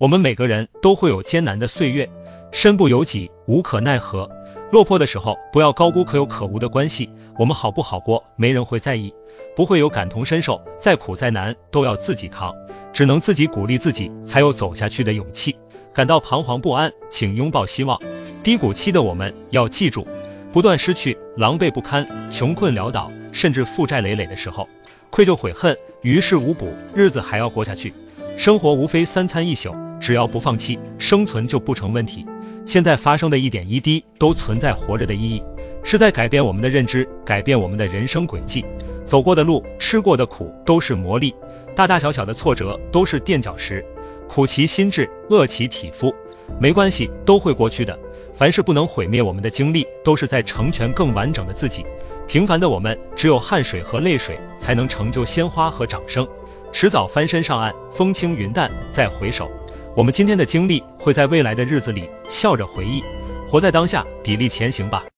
我们每个人都会有艰难的岁月，身不由己，无可奈何。落魄的时候，不要高估可有可无的关系。我们好不好过，没人会在意，不会有感同身受。再苦再难，都要自己扛，只能自己鼓励自己，才有走下去的勇气。感到彷徨不安，请拥抱希望。低谷期的我们要记住，不断失去、狼狈不堪、穷困潦倒，甚至负债累累的时候，愧疚悔恨于事无补，日子还要过下去。生活无非三餐一宿，只要不放弃，生存就不成问题。现在发生的一点一滴都存在活着的意义，是在改变我们的认知，改变我们的人生轨迹。走过的路，吃过的苦，都是磨砺；大大小小的挫折，都是垫脚石。苦其心志，饿其体肤，没关系，都会过去的。凡是不能毁灭我们的经历，都是在成全更完整的自己。平凡的我们，只有汗水和泪水，才能成就鲜花和掌声。迟早翻身上岸，风轻云淡，再回首。我们今天的经历，会在未来的日子里笑着回忆，活在当下，砥砺前行吧。